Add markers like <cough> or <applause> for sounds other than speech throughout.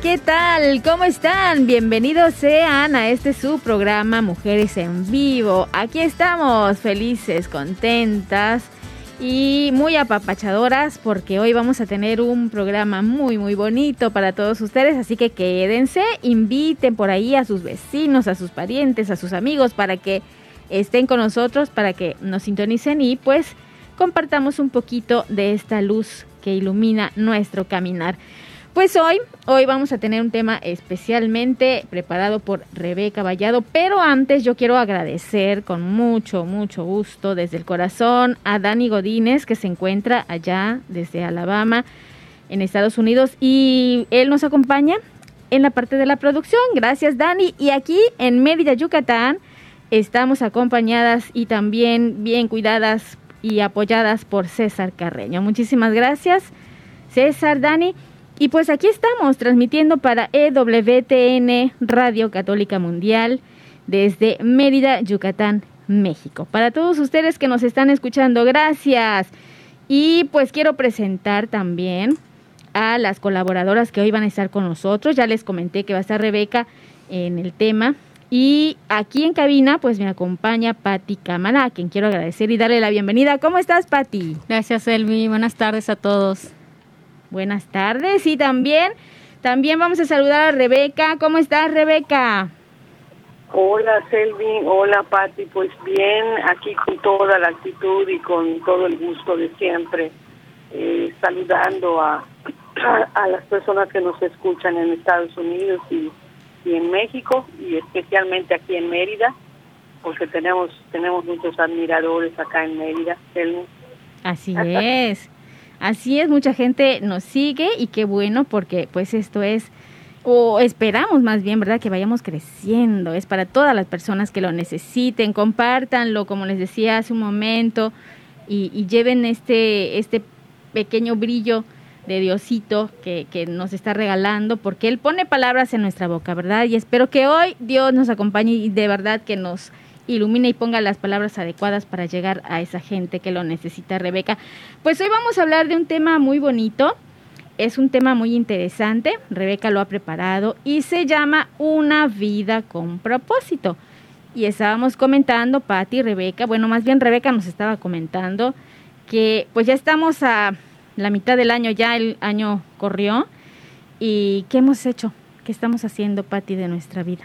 ¿qué tal? ¿Cómo están? Bienvenidos sean a este su programa Mujeres en Vivo. Aquí estamos felices, contentas y muy apapachadoras porque hoy vamos a tener un programa muy muy bonito para todos ustedes, así que quédense, inviten por ahí a sus vecinos, a sus parientes, a sus amigos para que estén con nosotros, para que nos sintonicen y pues compartamos un poquito de esta luz que ilumina nuestro caminar. Pues hoy, hoy vamos a tener un tema especialmente preparado por Rebeca Vallado, pero antes yo quiero agradecer con mucho, mucho gusto desde el corazón a Dani Godínez que se encuentra allá desde Alabama en Estados Unidos y él nos acompaña en la parte de la producción. Gracias Dani. Y aquí en Mérida, Yucatán, estamos acompañadas y también bien cuidadas y apoyadas por César Carreño. Muchísimas gracias, César, Dani. Y pues aquí estamos transmitiendo para EWTN Radio Católica Mundial desde Mérida, Yucatán, México. Para todos ustedes que nos están escuchando, gracias. Y pues quiero presentar también a las colaboradoras que hoy van a estar con nosotros. Ya les comenté que va a estar Rebeca en el tema. Y aquí en cabina pues me acompaña Patti Cámara, a quien quiero agradecer y darle la bienvenida. ¿Cómo estás, Patti? Gracias, Elmi. Buenas tardes a todos. Buenas tardes y también, también vamos a saludar a Rebeca. ¿Cómo estás, Rebeca? Hola, Selvi. Hola, Patti. Pues bien, aquí con toda la actitud y con todo el gusto de siempre, eh, saludando a, a, <clears throat> a, las personas que nos escuchan en Estados Unidos y, y en México y especialmente aquí en Mérida, porque tenemos tenemos muchos admiradores acá en Mérida. Selvi. Así es. Así es, mucha gente nos sigue y qué bueno porque pues esto es, o esperamos más bien, ¿verdad? Que vayamos creciendo. Es para todas las personas que lo necesiten, compártanlo, como les decía hace un momento, y, lleven este, este pequeño brillo de Diosito que, que nos está regalando, porque Él pone palabras en nuestra boca, ¿verdad? Y espero que hoy Dios nos acompañe y de verdad que nos ilumine y ponga las palabras adecuadas para llegar a esa gente que lo necesita, Rebeca. Pues hoy vamos a hablar de un tema muy bonito, es un tema muy interesante, Rebeca lo ha preparado y se llama Una vida con propósito. Y estábamos comentando, Patti Rebeca, bueno, más bien Rebeca nos estaba comentando que pues ya estamos a la mitad del año, ya el año corrió, y ¿qué hemos hecho? ¿Qué estamos haciendo, Patti, de nuestra vida?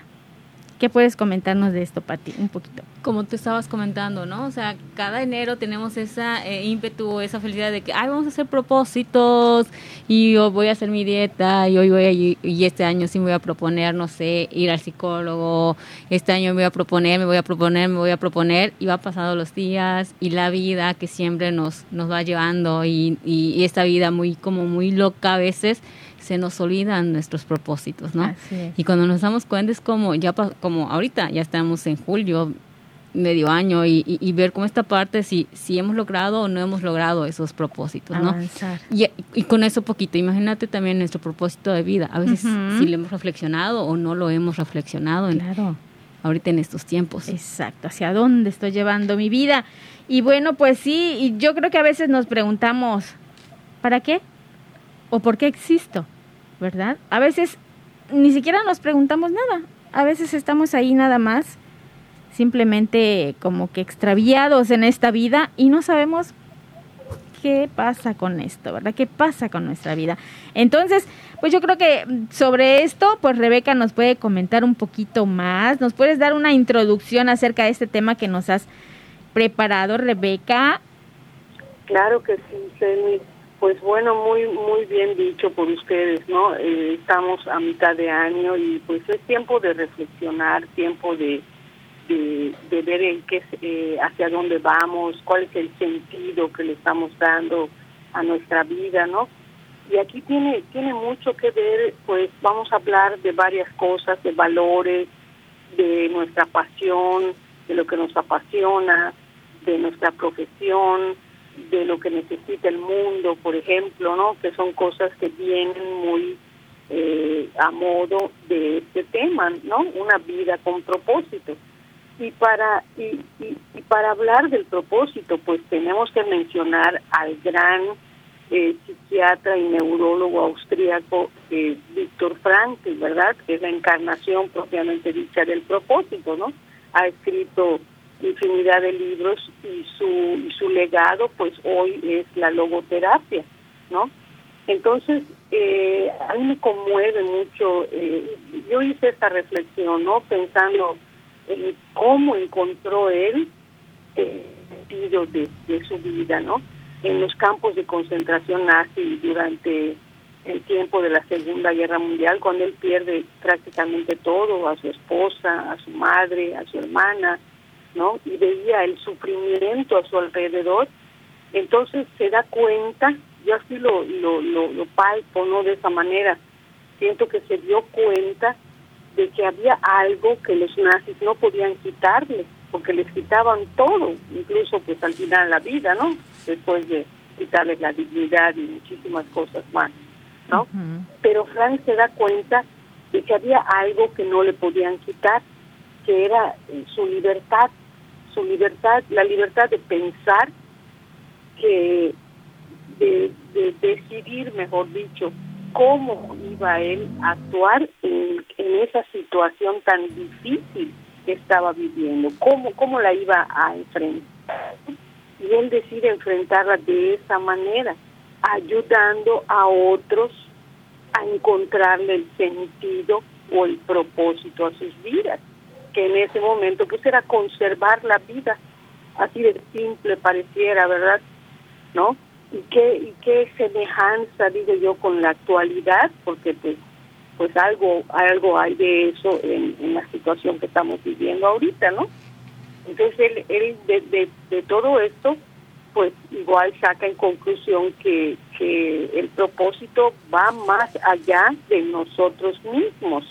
¿Qué puedes comentarnos de esto, Pati? Un poquito. Como tú estabas comentando, ¿no? O sea, cada enero tenemos esa eh, ímpetu, esa felicidad de que, ay, vamos a hacer propósitos y yo voy a hacer mi dieta y hoy voy a, y este año sí me voy a proponer, no sé, ir al psicólogo, este año me voy a proponer, me voy a proponer, me voy a proponer y va pasando los días y la vida que siempre nos, nos va llevando y, y esta vida muy, como muy loca a veces, se nos olvidan nuestros propósitos, ¿no? Y cuando nos damos cuenta es como, ya como ahorita, ya estamos en julio, medio año, y, y, y ver cómo esta parte, si, si hemos logrado o no hemos logrado esos propósitos, ¿no? Y, y, con eso poquito, imagínate también nuestro propósito de vida. A veces uh -huh. si lo hemos reflexionado o no lo hemos reflexionado. En, claro. Ahorita en estos tiempos. Exacto, ¿hacia dónde estoy llevando mi vida? Y bueno, pues sí, y yo creo que a veces nos preguntamos, ¿para qué? ¿O por qué existo? ¿Verdad? A veces ni siquiera nos preguntamos nada. A veces estamos ahí nada más, simplemente como que extraviados en esta vida y no sabemos qué pasa con esto, ¿verdad? ¿Qué pasa con nuestra vida? Entonces, pues yo creo que sobre esto, pues Rebeca nos puede comentar un poquito más. ¿Nos puedes dar una introducción acerca de este tema que nos has preparado, Rebeca? Claro que sí, Pues bueno, muy muy bien dicho por ustedes, ¿no? Eh, estamos a mitad de año y pues es tiempo de reflexionar, tiempo de, de, ver en qué, eh, hacia dónde vamos, cuál es el sentido que le estamos dando a nuestra vida, ¿no? Y aquí tiene tiene mucho que ver, pues vamos a hablar de varias cosas, de valores, de nuestra pasión, de lo que nos apasiona, de nuestra profesión, de lo que necesita el mundo, por ejemplo, ¿no? Que son cosas que vienen muy eh, a modo de este tema, ¿no? Una vida con propósito. Y para y, y, para hablar del propósito, pues tenemos que mencionar al gran eh, psiquiatra y neurólogo austríaco eh, Víctor Frankl, ¿verdad? Que es la encarnación propiamente dicha del propósito, ¿no? Ha escrito infinidad de libros y su, su legado pues hoy es la logoterapia, ¿no? Entonces, eh, a mí me conmueve mucho, eh, yo hice esta reflexión, ¿no? Pensando en cómo encontró él el sentido de, de su vida, ¿no? En los campos de concentración nazi durante el tiempo de la Segunda Guerra Mundial, cuando él pierde prácticamente todo, a su esposa, a su madre, a su hermana, ¿no? Y veía el sufrimiento a su alrededor, entonces se da cuenta, yo así lo, lo, lo, palpo, ¿no? De esa manera, siento que se dio cuenta de que había algo que los nazis no podían quitarle, porque les quitaban todo, incluso pues al final la vida, ¿no? Después de quitarles la dignidad y muchísimas cosas más, ¿no? Pero Frank se da cuenta de que había algo que no le podían quitar, que era eh, su libertad, su libertad, la libertad de pensar, que de, decidir, mejor dicho, cómo iba él a actuar en, esa situación tan difícil que estaba viviendo, cómo, cómo la iba a enfrentar. Y él decide enfrentarla de esa manera, ayudando a otros a encontrarle el sentido o el propósito a sus vidas que en ese momento pues era conservar la vida, así de simple pareciera, ¿verdad? ¿No? Y qué, y qué semejanza, digo yo, con la actualidad, porque pues, pues algo, algo hay de eso en, la situación que estamos viviendo ahorita, ¿no? Entonces él, él de, de, todo esto, pues igual saca en conclusión que, que el propósito va más allá de nosotros mismos,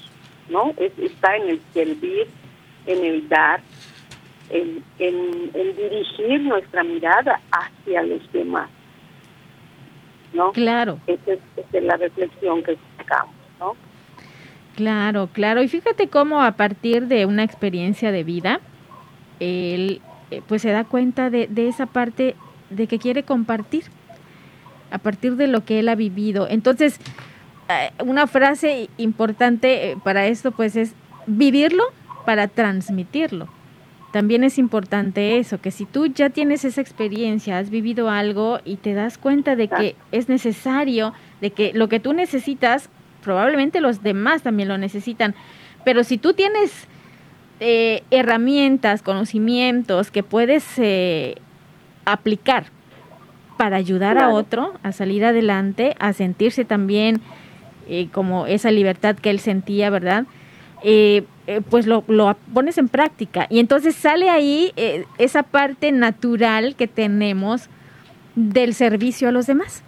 ¿no? Es, está en el servir en el dar, en, en, dirigir nuestra mirada hacia los demás. ¿No? Claro. Esa es, la reflexión que sacamos, ¿no? Claro, claro. Y fíjate cómo a partir de una experiencia de vida, él eh, pues se da cuenta de, de esa parte de que quiere compartir a partir de lo que él ha vivido. Entonces, eh, una frase importante eh, para esto pues es vivirlo para transmitirlo. También es importante eso, que si tú ya tienes esa experiencia, has vivido algo y te das cuenta de que es necesario, de que lo que tú necesitas, probablemente los demás también lo necesitan, pero si tú tienes eh, herramientas, conocimientos que puedes eh, aplicar para ayudar a otro a salir adelante, a sentirse también eh, como esa libertad que él sentía, ¿verdad? Eh, eh, pues lo, lo, pones en práctica. Y entonces sale ahí eh, esa parte natural que tenemos del servicio a los demás,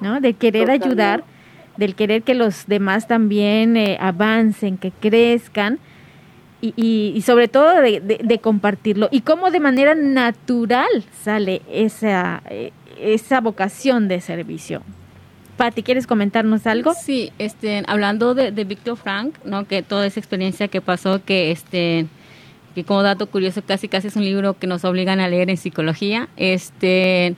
¿no? De querer ayudar, del querer que los demás también avancen, que crezcan. Y, y, sobre todo de, de, compartirlo y cómo de manera natural sale esa, esa vocación de servicio. Pati, ¿quieres comentarnos algo? Sí, este, hablando de, de Víctor Frank, ¿no? Que toda esa experiencia que pasó, que este, que como dato curioso casi casi es un libro que nos obligan a leer en psicología. Este,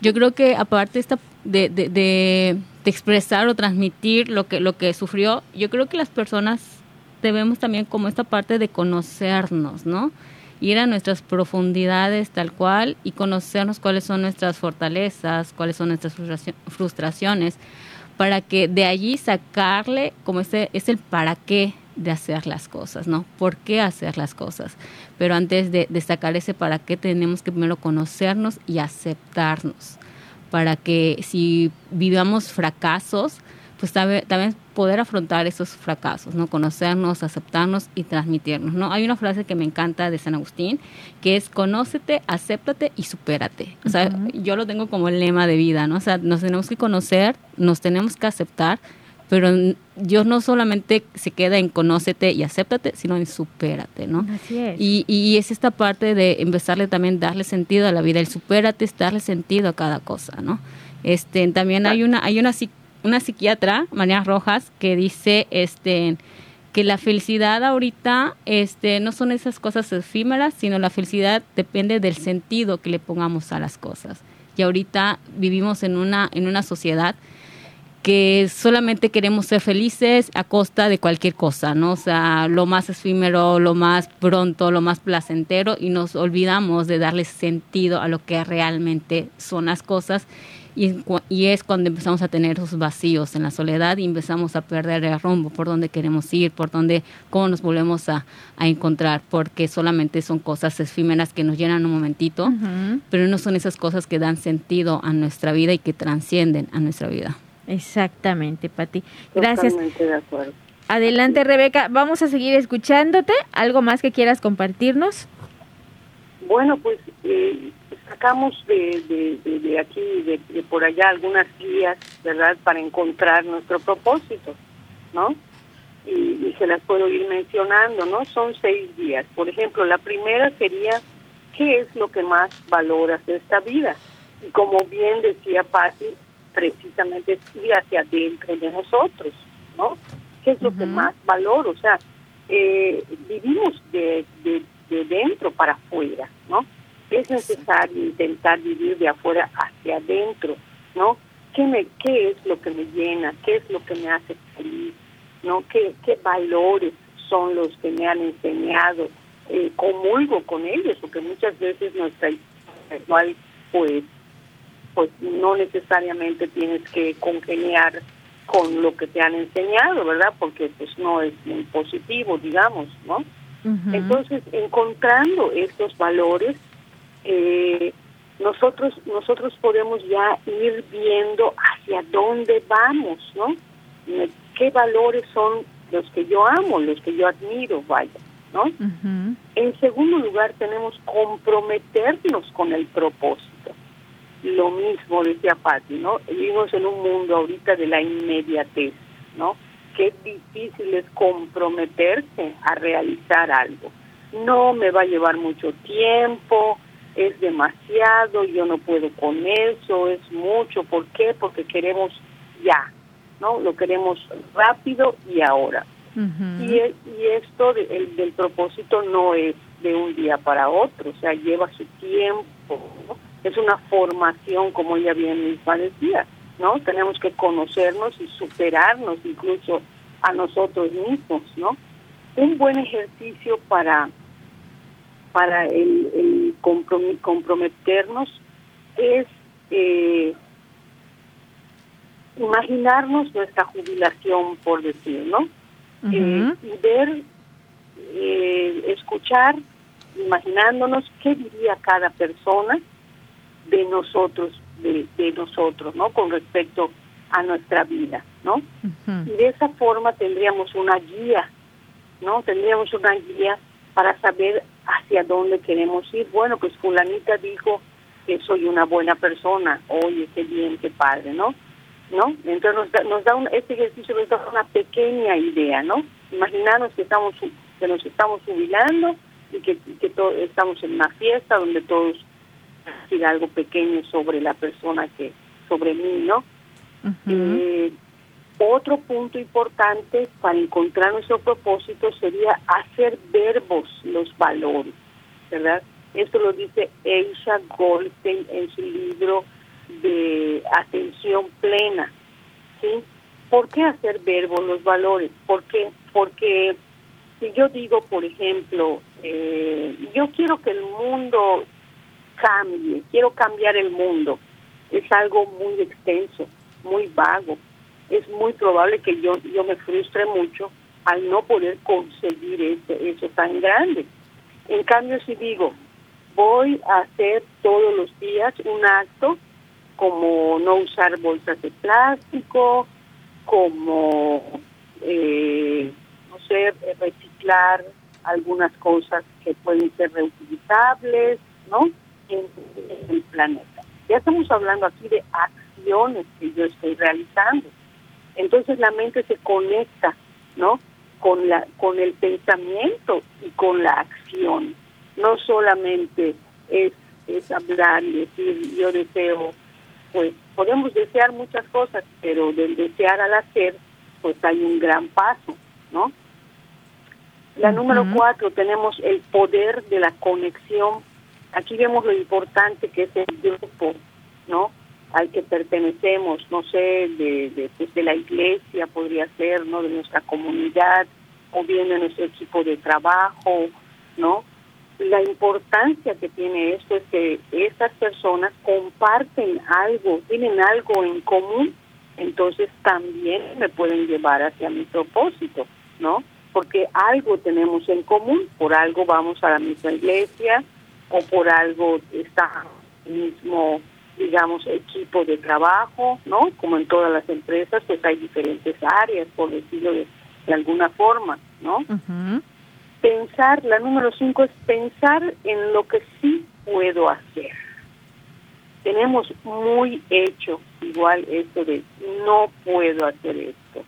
yo creo que aparte esta de, de, de, expresar o transmitir lo que lo que sufrió, yo creo que las personas debemos también como esta parte de conocernos, ¿no? Ir a nuestras profundidades tal cual y conocernos cuáles son nuestras fortalezas, cuáles son nuestras frustraciones, para que de allí sacarle como ese es el para qué de hacer las cosas, ¿no? ¿Por qué hacer las cosas? Pero antes de, de sacar ese para qué tenemos que primero conocernos y aceptarnos para que si vivamos fracasos, pues también poder afrontar esos fracasos, ¿no? Conocernos, aceptarnos y transmitirnos, ¿no? Hay una frase que me encanta de San Agustín, que es conócete, acéptate y supérate. O sea, yo lo tengo como el lema de vida, ¿no? O sea, nos tenemos que conocer, nos tenemos que aceptar, pero Dios no solamente se queda en conócete y acéptate, sino en supérate, ¿no? Así es. Y, y es esta parte de empezarle también darle sentido a la vida, el supérate es darle sentido a cada cosa, ¿no? Este, también hay una, hay una una psiquiatra, María Rojas, que dice este que la felicidad ahorita este no son esas cosas efímeras, sino la felicidad depende del sentido que le pongamos a las cosas. Y ahorita vivimos en una en una sociedad que solamente queremos ser felices a costa de cualquier cosa, ¿no? O sea, lo más efímero, lo más pronto, lo más placentero y nos olvidamos de darle sentido a lo que realmente son las cosas y, es cuando empezamos a tener esos vacíos en la soledad y empezamos a perder el rumbo, por dónde queremos ir, por dónde, cómo nos volvemos a, encontrar, porque solamente son cosas efímeras que nos llenan un momentito, pero no son esas cosas que dan sentido a nuestra vida y que transcienden a nuestra vida. Exactamente, Pati. Gracias. Adelante, Rebeca. Vamos a seguir escuchándote. ¿Algo más que quieras compartirnos? Bueno, pues eh, sacamos de, de, aquí de, de, por allá algunas guías, ¿verdad?, para encontrar nuestro propósito, ¿no? Y, se las puedo ir mencionando, ¿no? Son seis guías. Por ejemplo, la primera sería, ¿qué es lo que más valoras de esta vida? Y como bien decía Patti, precisamente ir hacia adentro de nosotros, ¿no? ¿Qué es lo que más valoro? O sea, eh, vivimos de, de, de dentro para afuera, ¿no? es necesario intentar vivir de afuera hacia adentro, ¿no? ¿Qué, me, ¿Qué es lo que me llena? ¿Qué es lo que me hace feliz? ¿No? ¿Qué, qué valores son los que me han enseñado? Eh, comulgo con ellos, porque muchas veces nuestra historia pues, pues no necesariamente tienes que congeniar con lo que te han enseñado, ¿verdad? Porque pues no es muy positivo, digamos, ¿no? Entonces, encontrando estos valores, eh, nosotros nosotros podemos ya ir viendo hacia dónde vamos, ¿no? ¿Qué valores son los que yo amo, los que yo admiro, vaya, ¿no? En segundo lugar, tenemos comprometernos con el propósito. Lo mismo decía Patti, ¿no? Vivimos en un mundo ahorita de la inmediatez, ¿no? Qué difícil es comprometerse a realizar algo. No me va a llevar mucho tiempo, es demasiado, yo no puedo con eso, es mucho. ¿Por qué? Porque queremos ya, ¿no? Lo queremos rápido y ahora. y, y esto del propósito no es de un día para otro, o sea, lleva su tiempo, es una formación, como ella bien misma decía, ¿no? Tenemos que conocernos y superarnos incluso a nosotros mismos, ¿no? Un buen ejercicio para para el, comprometernos es eh, imaginarnos nuestra jubilación, por decir, ¿no? Eh, y ver, eh, escuchar, imaginándonos qué diría cada persona de nosotros, de, de nosotros, ¿no? Con respecto a nuestra vida, ¿no? Y de esa forma tendríamos una guía, ¿no? Tendríamos una guía para saber hacia dónde queremos ir. Bueno, pues fulanita dijo que soy una buena persona, oye, qué bien, qué padre, ¿no? ¿No? Entonces nos da, nos da un, este ejercicio nos da una pequeña idea, ¿no? Imaginarnos que estamos que nos estamos jubilando y que, que estamos en una fiesta donde todos decir algo pequeño sobre la persona que sobre mí, ¿no? Otro punto importante para encontrar nuestro propósito sería hacer verbos los valores, ¿verdad? Esto lo dice Eisha Goldstein en su libro de Atención Plena, ¿sí? ¿Por qué hacer verbos los valores? ¿Por qué? Porque si yo digo, por ejemplo, eh, yo quiero que el mundo cambie, quiero cambiar el mundo, es algo muy extenso, muy vago, es muy probable que yo, yo me frustre mucho al no poder conseguir ese, eso tan grande. En cambio, si digo, voy a hacer todos los días un acto como no usar bolsas de plástico, como, eh, no sé, reciclar algunas cosas que pueden ser reutilizables, ¿no? En, el planeta. Ya estamos hablando aquí de acciones que yo estoy realizando. Entonces la mente se conecta, ¿no? Con la con el pensamiento y con la acción. No solamente es, es hablar y decir yo deseo, pues podemos desear muchas cosas, pero del desear al hacer, pues hay un gran paso, ¿no? La número cuatro, tenemos el poder de la conexión. Aquí vemos lo importante que es el grupo, ¿no? Al que pertenecemos, no sé, de, pues, de la iglesia podría ser, ¿no? De nuestra comunidad, o bien de nuestro equipo de trabajo, ¿no? La importancia que tiene esto es que estas personas comparten algo, tienen algo en común, entonces también me pueden llevar hacia mi propósito, ¿no? porque algo tenemos en común, por algo vamos a la misma iglesia o por algo está mismo, digamos, equipo de trabajo, ¿no? Como en todas las empresas, pues hay diferentes áreas, por decirlo de, alguna forma, ¿no? Pensar, la número cinco es pensar en lo que sí puedo hacer. Tenemos muy hecho igual esto de no puedo hacer esto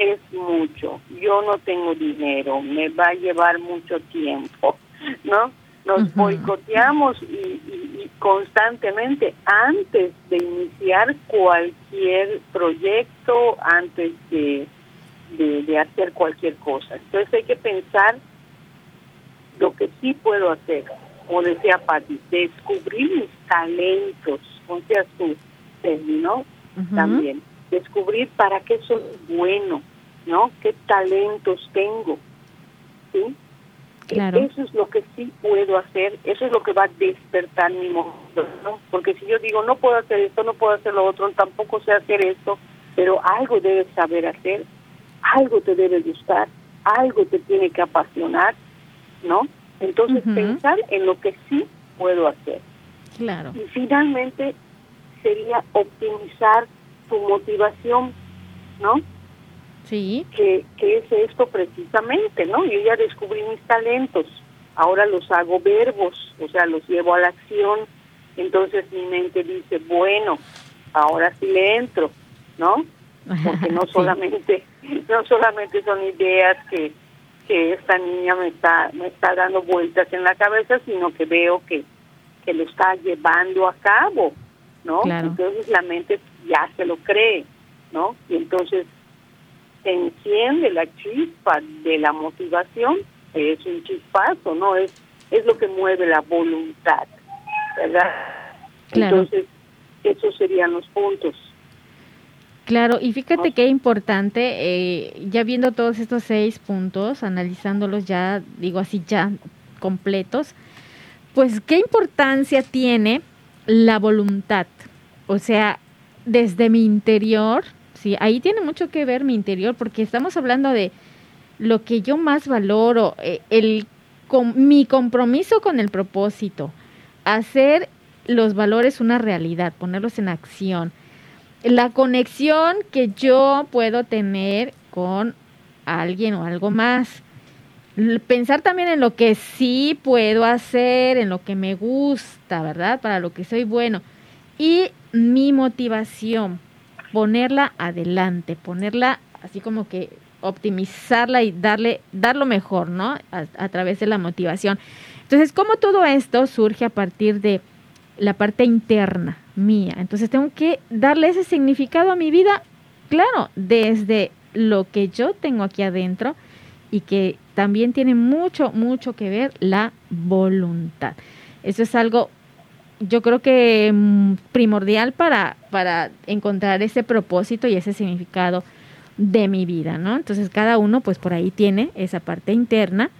es mucho, yo no tengo dinero, me va a llevar mucho tiempo, <laughs> ¿no? Nos boicoteamos y, constantemente antes de iniciar cualquier proyecto, antes de, de, hacer cualquier cosa. Entonces hay que pensar lo que sí puedo hacer, como decía Patti, descubrir mis talentos, como seas tú, ¿no? También descubrir para qué soy bueno, ¿no? ¿Qué talentos tengo? ¿Sí? Eso es lo que sí puedo hacer, eso es lo que va a despertar mi mundo, ¿no? Porque si yo digo, no puedo hacer esto, no puedo hacer lo otro, tampoco sé hacer esto, pero algo debes saber hacer, algo te debe gustar, algo te tiene que apasionar, ¿no? Entonces pensar en lo que sí puedo hacer. Claro. Y finalmente sería optimizar tu motivación, ¿no? Sí. Que, que es esto precisamente, ¿no? Yo ya descubrí mis talentos, ahora los hago verbos, o sea, los llevo a la acción, entonces mi mente dice, bueno, ahora sí le entro, ¿no? Porque no <laughs> solamente, no solamente son ideas que, que esta niña me está, me está dando vueltas en la cabeza, sino que veo que, que lo está llevando a cabo, ¿no? Entonces la mente ya se lo cree, ¿no? Y entonces se enciende la chispa de la motivación, es un chispazo, ¿no? Es, es lo que mueve la voluntad, ¿verdad? Entonces, esos serían los puntos. Claro, y fíjate qué importante, eh, ya viendo todos estos seis puntos, analizándolos ya, digo así, ya completos, pues qué importancia tiene la voluntad. O sea, desde mi interior, sí, ahí tiene mucho que ver mi interior, porque estamos hablando de lo que yo más valoro, eh, el, con, mi compromiso con el propósito, hacer los valores una realidad, ponerlos en acción, la conexión que yo puedo tener con alguien o algo más. Pensar también en lo que sí puedo hacer, en lo que me gusta, ¿verdad? Para lo que soy bueno. Y mi motivación, ponerla adelante, ponerla así como que optimizarla y darle, dar lo mejor, ¿no? A, través de la motivación. Entonces, ¿cómo todo esto surge a partir de la parte interna mía? Entonces, tengo que darle ese significado a mi vida, claro, desde lo que yo tengo aquí adentro y que también tiene mucho, mucho que ver la voluntad. Eso es algo yo creo que mm, primordial para, para encontrar ese propósito y ese significado de mi vida, ¿no? Entonces cada uno pues por ahí tiene esa parte interna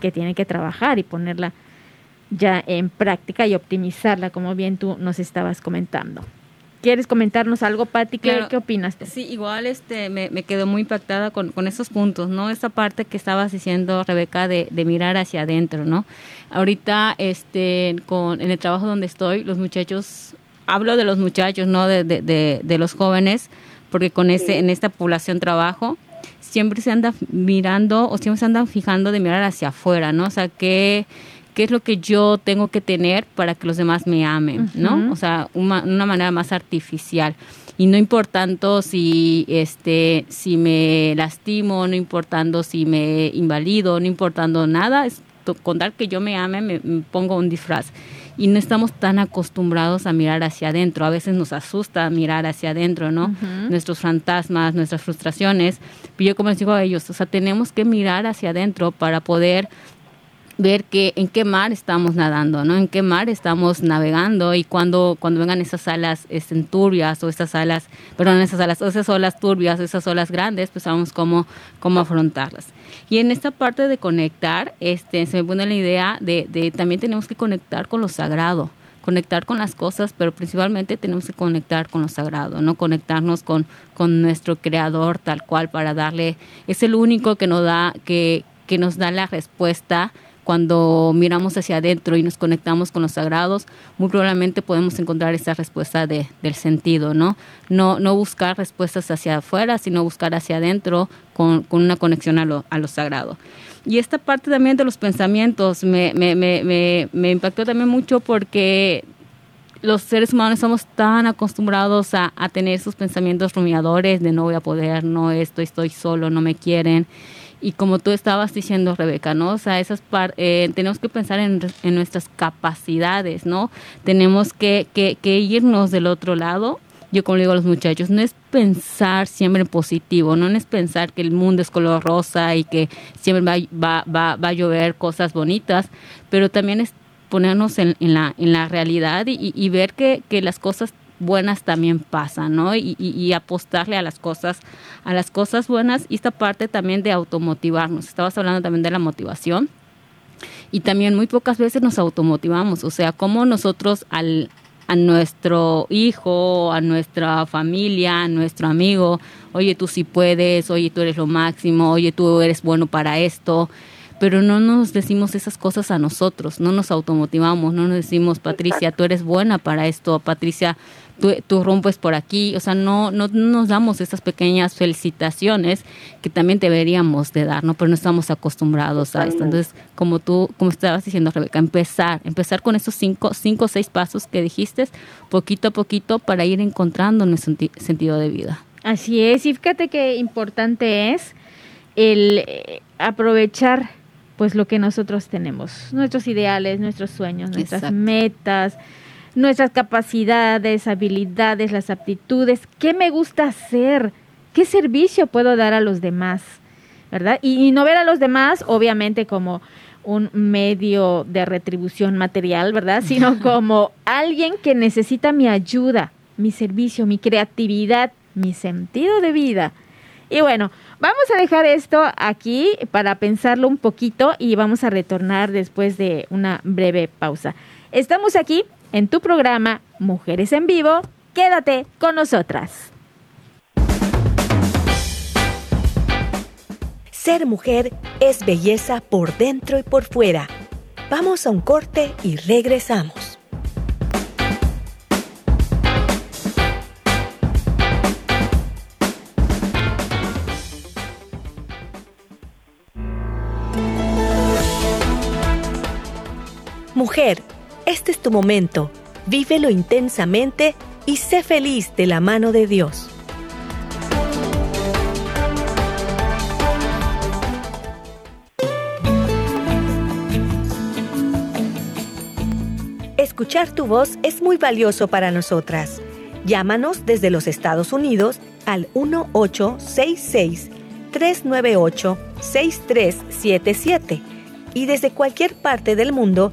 que tiene que trabajar y ponerla ya en práctica y optimizarla, como bien tú nos estabas comentando. ¿Quieres comentarnos algo, Pati? ¿Qué, ¿Qué, opinas? Sí, igual este, me, me quedó muy impactada con, con, esos puntos, ¿no? Esa parte que estabas diciendo, Rebeca, de, de mirar hacia adentro, ¿no? Ahorita, este, con, en el trabajo donde estoy, los muchachos, hablo de los muchachos, ¿no? De, de, de los jóvenes, porque con ese, en esta población trabajo, siempre se anda mirando o siempre se andan fijando de mirar hacia afuera, ¿no? O sea, que qué es lo que yo tengo que tener para que los demás me amen, ¿no? O sea, una, manera más artificial. Y no importando si, este, si me lastimo, no importando si me invalido, no importando nada, es contar que yo me ame, me, pongo un disfraz y no estamos tan acostumbrados a mirar hacia adentro. A veces nos asusta mirar hacia adentro, ¿no? Nuestros fantasmas, nuestras frustraciones. Pero yo como les digo a ellos, o sea, tenemos que mirar hacia adentro para poder ver que, en qué mar estamos nadando, ¿no? En qué mar estamos navegando y cuando, cuando vengan esas alas este, turbias o estas alas, perdón, esas alas, esas olas turbias, esas olas grandes, pues sabemos cómo, cómo afrontarlas. Y en esta parte de conectar, este, se me pone la idea de, de también tenemos que conectar con lo sagrado conectar con las cosas, pero principalmente tenemos que conectar con lo sagrado, ¿no? Conectarnos con, con nuestro creador tal cual para darle, es el único que nos da, que, que nos da la respuesta cuando miramos hacia adentro y nos conectamos con los sagrados, muy probablemente podemos encontrar esa respuesta de, del sentido, ¿no? ¿no? No buscar respuestas hacia afuera, sino buscar hacia adentro con, con una conexión a lo, a lo sagrado. Y esta parte también de los pensamientos me, me, me, me impactó también mucho porque los seres humanos somos tan acostumbrados a, a, tener esos pensamientos rumiadores de no voy a poder, no esto, estoy solo, no me quieren y como tú estabas diciendo, Rebeca, ¿no? O sea, esas eh, tenemos que pensar en, en, nuestras capacidades, ¿no? Tenemos que, que, que, irnos del otro lado. Yo como le digo a los muchachos, no es pensar siempre en positivo, no es pensar que el mundo es color rosa y que siempre va, va, va, a llover cosas bonitas, pero también es ponernos en, en, la, en la realidad y, y ver que, que las cosas buenas también pasan, ¿no? Y, y, apostarle a las cosas, a las cosas buenas y esta parte también de automotivarnos. Estabas hablando también de la motivación y también muy pocas veces nos automotivamos, o sea, como nosotros al a nuestro hijo, a nuestra familia, a nuestro amigo, oye, tú sí puedes, oye, tú eres lo máximo, oye, tú eres bueno para esto, pero no nos decimos esas cosas a nosotros, no nos automotivamos, no nos decimos, Patricia, tú eres buena para esto, Patricia, tú, rompes por aquí, o sea, no, no, nos damos esas pequeñas felicitaciones que también deberíamos de dar, ¿no? Pero no estamos acostumbrados a esto. Entonces, como tú, como estabas diciendo, Rebeca, empezar, empezar con esos cinco, cinco o seis pasos que dijiste, poquito a poquito para ir encontrando nuestro sentido de vida. Así es, y fíjate qué importante es el eh, aprovechar pues lo que nosotros tenemos, nuestros ideales, nuestros sueños, nuestras metas, nuestras capacidades, habilidades, las aptitudes, qué me gusta hacer, qué servicio puedo dar a los demás, ¿verdad? Y, no ver a los demás, obviamente, como un medio de retribución material, ¿verdad? Sino <laughs> como alguien que necesita mi ayuda, mi servicio, mi creatividad, mi sentido de vida. Y bueno, vamos a dejar esto aquí para pensarlo un poquito y vamos a retornar después de una breve pausa. Estamos aquí en tu programa Mujeres en Vivo. Quédate con nosotras. Ser mujer es belleza por dentro y por fuera. Vamos a un corte y regresamos. Mujer, este es tu momento. Vívelo intensamente y sé feliz de la mano de Dios. Escuchar tu voz es muy valioso para nosotras. Llámanos desde los Estados Unidos al 1866-398-6377 y desde cualquier parte del mundo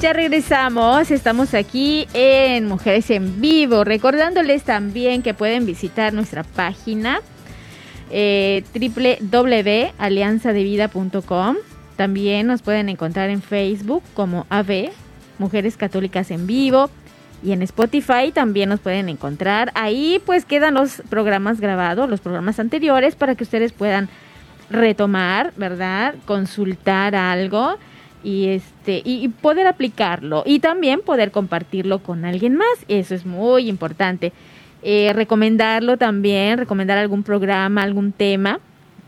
Ya regresamos, estamos aquí en Mujeres en Vivo, recordándoles también que pueden visitar nuestra página eh, www.alianzadevida.com. También nos pueden encontrar en Facebook como AV, Mujeres Católicas en Vivo. Y en Spotify también nos pueden encontrar. Ahí pues quedan los programas grabados, los programas anteriores, para que ustedes puedan retomar, ¿verdad? Consultar algo y este y poder aplicarlo y también poder compartirlo con alguien más. Eso es muy importante. Eh, recomendarlo también, recomendar algún programa, algún tema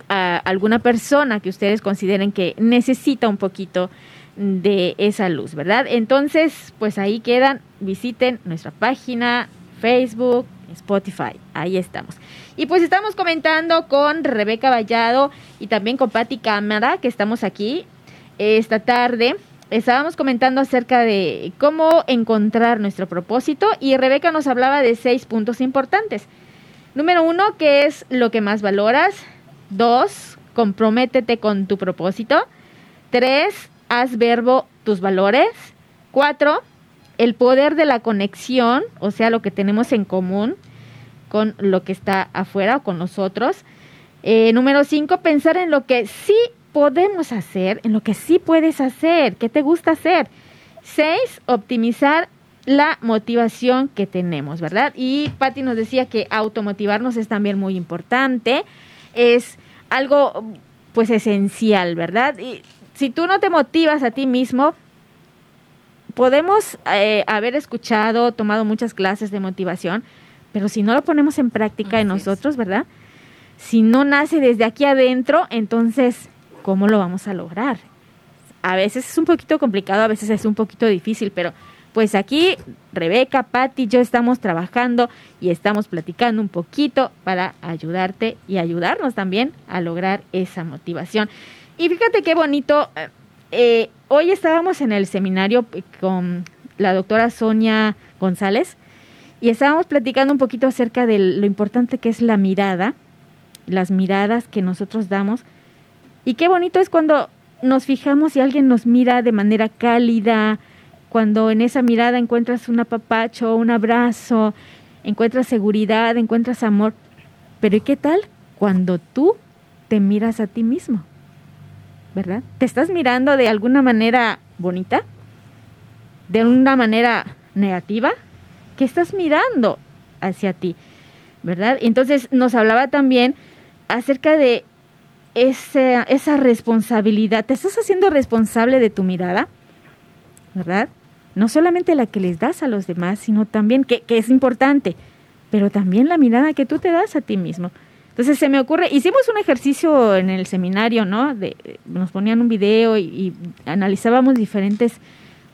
a alguna persona que ustedes consideren que necesita un poquito de esa luz, ¿verdad? Entonces, pues ahí quedan, visiten nuestra página, Facebook, Spotify, ahí estamos. Y pues estamos comentando con Rebeca Vallado y también con Patti Cámara, que estamos aquí esta tarde estábamos comentando acerca de cómo encontrar nuestro propósito y Rebeca nos hablaba de seis puntos importantes. Número uno, ¿qué es lo que más valoras? Dos, comprométete con tu propósito. Tres, haz verbo tus valores. Cuatro, el poder de la conexión, o sea, lo que tenemos en común con lo que está afuera o con nosotros. Eh, número cinco, pensar en lo que sí podemos hacer, en lo que sí puedes hacer, qué te gusta hacer. Seis, optimizar la motivación que tenemos, ¿verdad? Y Patti nos decía que automotivarnos es también muy importante, es algo pues esencial, ¿verdad? Y si tú no te motivas a ti mismo, podemos eh, haber escuchado, tomado muchas clases de motivación, pero si no lo ponemos en práctica en nosotros, ¿verdad? Si no nace desde aquí adentro, entonces ¿cómo lo vamos a lograr? A veces es un poquito complicado, a veces es un poquito difícil, pero pues aquí Rebeca, Patti yo estamos trabajando y estamos platicando un poquito para ayudarte y ayudarnos también a lograr esa motivación. Y fíjate qué bonito, eh, eh, hoy estábamos en el seminario con la doctora Sonia González y estábamos platicando un poquito acerca de lo importante que es la mirada, las miradas que nosotros damos y qué bonito es cuando nos fijamos y alguien nos mira de manera cálida, cuando en esa mirada encuentras un apapacho, un abrazo, encuentras seguridad, encuentras amor. Pero ¿y qué tal cuando tú te miras a ti mismo? ¿Verdad? ¿Te estás mirando de alguna manera bonita? ¿De una manera negativa? ¿Qué estás mirando hacia ti? ¿Verdad? Entonces nos hablaba también acerca de esa, esa responsabilidad, te estás haciendo responsable de tu mirada, ¿verdad? No solamente la que les das a los demás, sino también, que, es importante, pero también la mirada que tú te das a ti mismo. Entonces se me ocurre, hicimos un ejercicio en el seminario, ¿no? De, nos ponían un video y, y, analizábamos diferentes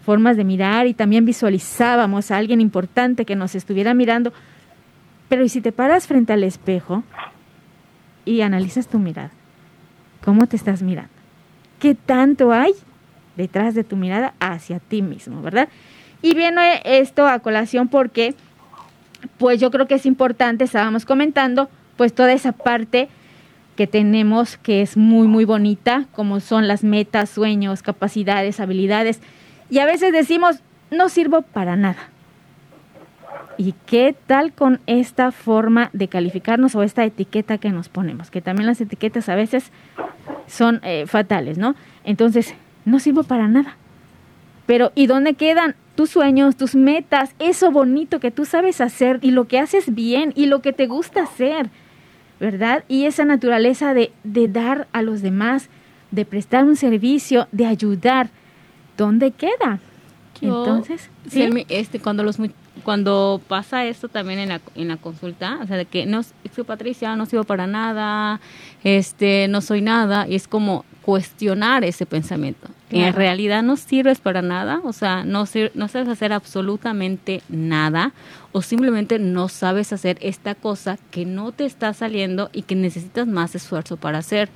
formas de mirar y también visualizábamos a alguien importante que nos estuviera mirando. Pero ¿y si te paras frente al espejo y analizas tu mirada? ¿Cómo te estás mirando? ¿Qué tanto hay detrás de tu mirada hacia ti mismo, verdad? Y viene esto a colación porque, pues yo creo que es importante, estábamos comentando, pues toda esa parte que tenemos que es muy, muy bonita, como son las metas, sueños, capacidades, habilidades. Y a veces decimos, no sirvo para nada. ¿Y qué tal con esta forma de calificarnos o esta etiqueta que nos ponemos? Que también las etiquetas a veces son eh, fatales, ¿no? Entonces, no sirvo para nada. Pero, ¿y dónde quedan tus sueños, tus metas, eso bonito que tú sabes hacer y lo que haces bien y lo que te gusta hacer, ¿verdad? Y esa naturaleza de, de dar a los demás, de prestar un servicio, de ayudar, ¿dónde queda? Entonces, ¿sí? este, cuando los cuando pasa esto también en la, en la consulta, o sea, de que no soy Patricia, no sirvo para nada, este, no soy nada, y es como cuestionar ese pensamiento. En realidad no sirves para nada, o sea, no, no sabes hacer absolutamente nada, o simplemente no sabes hacer esta cosa que no te está saliendo y que necesitas más esfuerzo para hacer.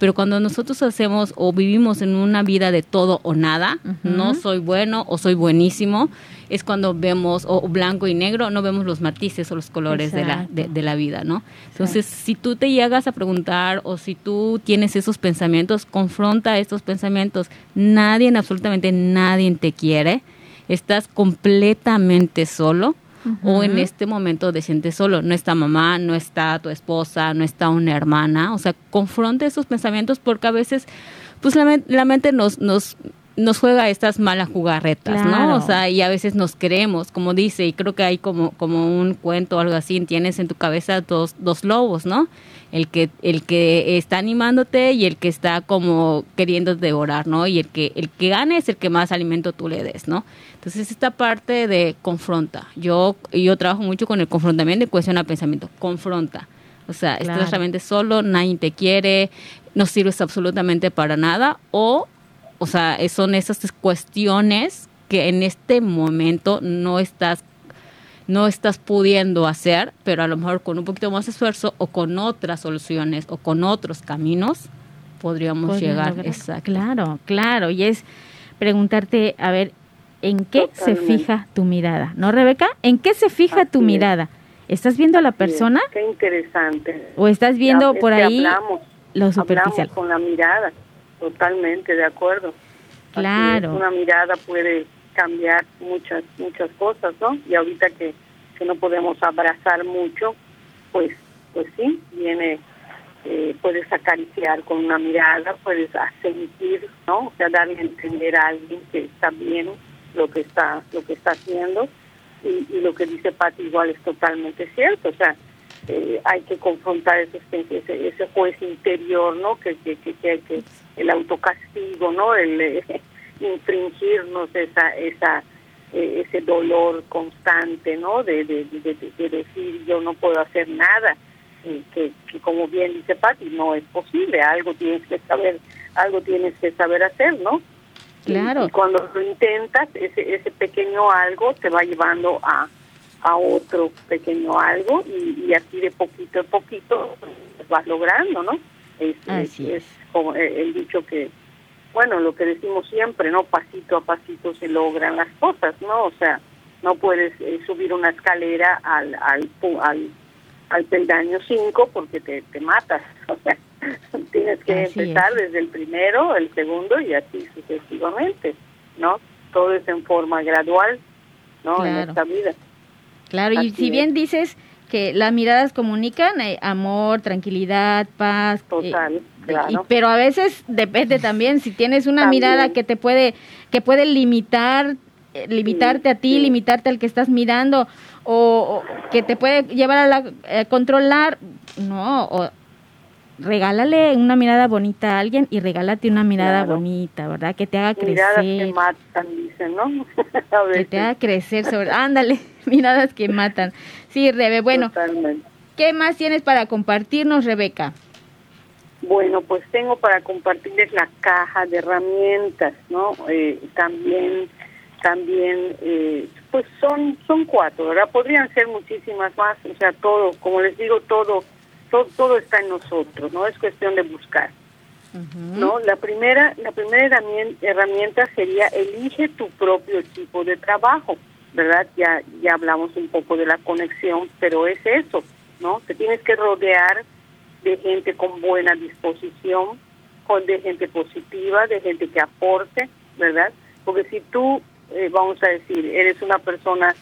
Pero cuando nosotros hacemos o vivimos en una vida de todo o nada, no soy bueno o soy buenísimo, es cuando vemos o blanco y negro, no vemos los matices o los colores de la, de, la vida, ¿no? Entonces, si tú te llegas a preguntar o si tú tienes esos pensamientos, confronta estos pensamientos. Nadie, absolutamente nadie te quiere. Estás completamente solo o en este momento te sientes solo. No está mamá, no está tu esposa, no está una hermana. O sea, confronta esos pensamientos porque a veces pues la, la mente nos, nos nos juega estas malas jugarretas, ¿no? O sea, y a veces nos creemos, como dice, y creo que hay como, como un cuento o algo así, tienes en tu cabeza dos, dos lobos, ¿no? El que, el que está animándote y el que está como queriendo devorar, ¿no? Y el que, el que gane es el que más alimento tú le des, ¿no? Entonces, esta parte de confronta. Yo, yo trabajo mucho con el confrontamiento y cuestiona pensamiento. Confronta. O sea, estás realmente solo, nadie te quiere, no sirves absolutamente para nada, o o sea, son esas cuestiones que en este momento no estás no estás pudiendo hacer, pero a lo mejor con un poquito más de esfuerzo o con otras soluciones o con otros caminos podríamos llegar. Exacto. Claro, claro. Y es preguntarte, a ver, ¿en qué se fija tu mirada? ¿No, Rebeca? ¿En qué se fija tu mirada? ¿Estás viendo a la persona? qué interesante. ¿O estás viendo por ahí lo superficial? con la mirada. Totalmente, de acuerdo. Claro. una mirada puede cambiar muchas muchas cosas, ¿no? Y ahorita que, que no podemos abrazar mucho, pues pues sí, viene, eh, puedes acariciar con una mirada, puedes sentir, ¿no? O sea, darle a entender a alguien que está bien lo que está lo que está haciendo y, y lo que dice Pati igual es totalmente cierto, o sea, eh, hay que confrontar ese, ese, juez interior, ¿no? Que, que, que, que, el autocastigo, ¿no? El eh, <laughs> infringirnos esa, esa, eh, ese dolor constante, ¿no? De, de, de, decir yo no puedo hacer nada, que, que como bien dice Patti, no es posible, algo tienes que saber, algo tienes que saber hacer, ¿no? Claro. y cuando lo intentas, ese, ese pequeño algo te va llevando a a otro pequeño algo y, así de poquito a poquito vas logrando, ¿no? Es, es. Como el dicho que, bueno, lo que decimos siempre, ¿no? Pasito a pasito se logran las cosas, ¿no? O sea, no puedes eh, subir una escalera al, al, al, al peldaño 5 porque te, te matas, <laughs> o sea, tienes que empezar desde el primero, el segundo y así sucesivamente, ¿no? Todo es en forma gradual, ¿no? En esta vida. Claro, y si bien dices que las miradas comunican eh, amor, tranquilidad, paz. Eh, Total, claro. pero a veces depende también si tienes una mirada que te puede que puede limitar eh, limitarte a ti, limitarte al que estás mirando o, que te puede llevar a, la, controlar, no, o regálale una mirada bonita a alguien y regálate una mirada bonita, ¿verdad? Que te haga crecer. Miradas que matan, dicen, ¿no? <laughs> que te haga crecer sobre, ándale, <laughs> miradas que matan. Sí, Rebe, bueno. ¿Qué más tienes para compartirnos, Rebeca? Bueno, pues tengo para compartirles la caja de herramientas, ¿no? Eh, también, también, eh, pues son, son cuatro, ¿verdad? Podrían ser muchísimas más, o sea, todo, como les digo, todo todo, está en nosotros, ¿no? Es cuestión de buscar. ¿No? La primera, la primera herramienta sería elige tu propio equipo de trabajo, ¿verdad? Ya, ya hablamos un poco de la conexión, pero es eso, ¿no? Te tienes que rodear de gente con buena disposición, con de gente positiva, de gente que aporte, ¿verdad? Porque si tú, eh, vamos a decir, eres una persona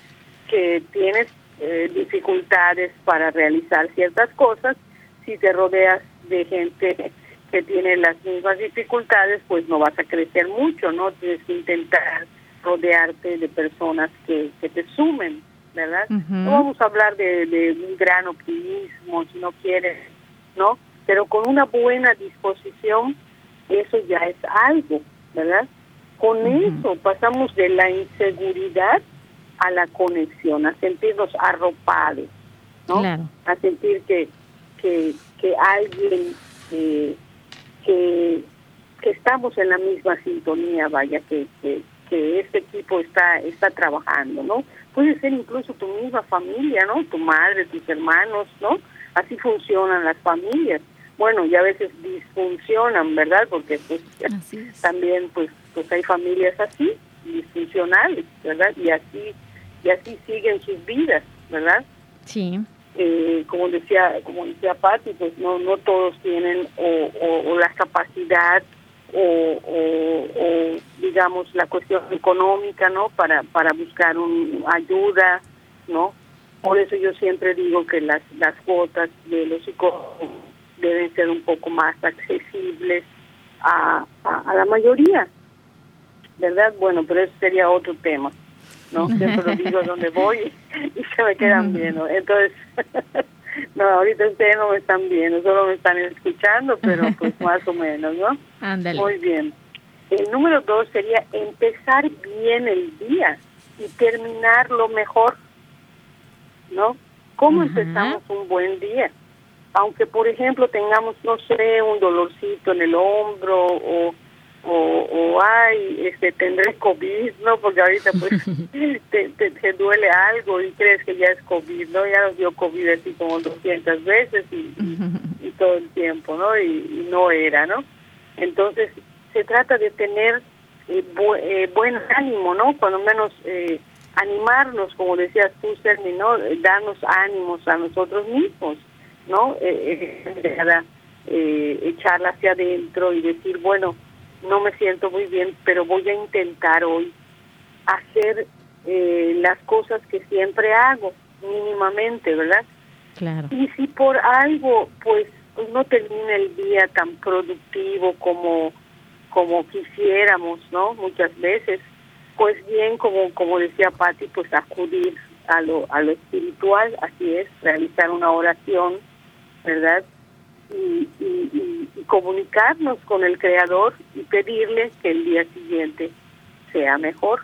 que tienes eh, dificultades para realizar ciertas cosas, si te rodeas de gente que tiene las mismas dificultades, pues no vas a crecer mucho, ¿no? Tienes que intentar rodearte de personas que, que te sumen, ¿verdad? No vamos a hablar de, de un gran optimismo, si no quieres, ¿no? Pero con una buena disposición, eso ya es algo, ¿verdad? Con eso pasamos de la inseguridad a la conexión, a sentirnos arropados, ¿no? A sentir que, que, que alguien eh, que, que estamos en la misma sintonía, vaya, que, que, que este equipo está, está trabajando, ¿no? Puede ser incluso tu misma familia, ¿no? Tu madre, tus hermanos, ¿no? Así funcionan las familias. bueno, y a veces disfuncionan, ¿verdad? Porque pues también pues pues hay familias así, disfuncionales, ¿verdad? Y así y así siguen sus vidas, ¿verdad? Sí. Eh, como decía como decía Patti, pues no no todos tienen o, o, la capacidad o, o, digamos la cuestión económica, ¿no? Para para buscar un, ayuda, ¿no? Por eso yo siempre digo que las las cuotas de los psicólogos deben ser un poco más accesibles a, a, la mayoría, ¿verdad? Bueno, pero eso sería otro tema, ¿no? <laughs> Siempre lo digo donde voy y se me quedan viendo. Entonces, <laughs> no, ahorita ustedes no me están viendo, solo me están escuchando, pero pues <laughs> más o menos, ¿no? Ándale. Muy bien. El número dos sería empezar bien el día y terminarlo mejor, ¿no? ¿Cómo empezamos un buen día? aunque por ejemplo tengamos, no sé, un dolorcito en el hombro o, o, o ay, este, tendré COVID, ¿no? Porque ahorita pues <laughs> te, te, duele algo y crees que ya es COVID, ¿no? Ya nos dio COVID así como 200 veces y, y, todo el tiempo, ¿no? Y, no era, ¿no? Entonces se trata de tener eh, eh, buen ánimo, ¿no? Cuando menos eh, animarnos, como decías tú, Sermi, ¿no? Darnos ánimos a nosotros mismos ¿no? Eh, eh, eh, echarla hacia adentro y decir, bueno, no me siento muy bien, pero voy a intentar hoy hacer eh, las cosas que siempre hago, mínimamente, ¿verdad? Claro. Y si por algo, pues, no termina el día tan productivo como como quisiéramos, ¿no? Muchas veces, pues bien, como como decía Patti, pues acudir a lo a lo espiritual, así es, realizar una oración, ¿verdad? Y, comunicarnos con el Creador y pedirle que el día siguiente sea mejor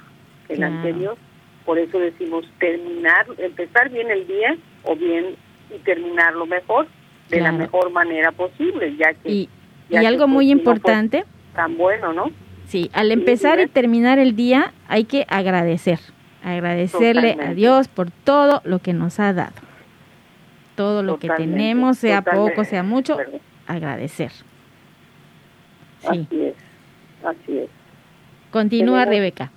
que el anterior. Por eso decimos terminar, empezar bien el día o bien y terminarlo mejor de la mejor manera posible, ya que... Y, algo muy pues, importante. tan bueno, ¿no? Sí, al empezar y terminar el día hay que agradecer, agradecerle a Dios por todo lo que nos ha dado todo lo que tenemos, sea poco, sea mucho, agradecer. Sí. Así es, así es. Continúa, Rebeca.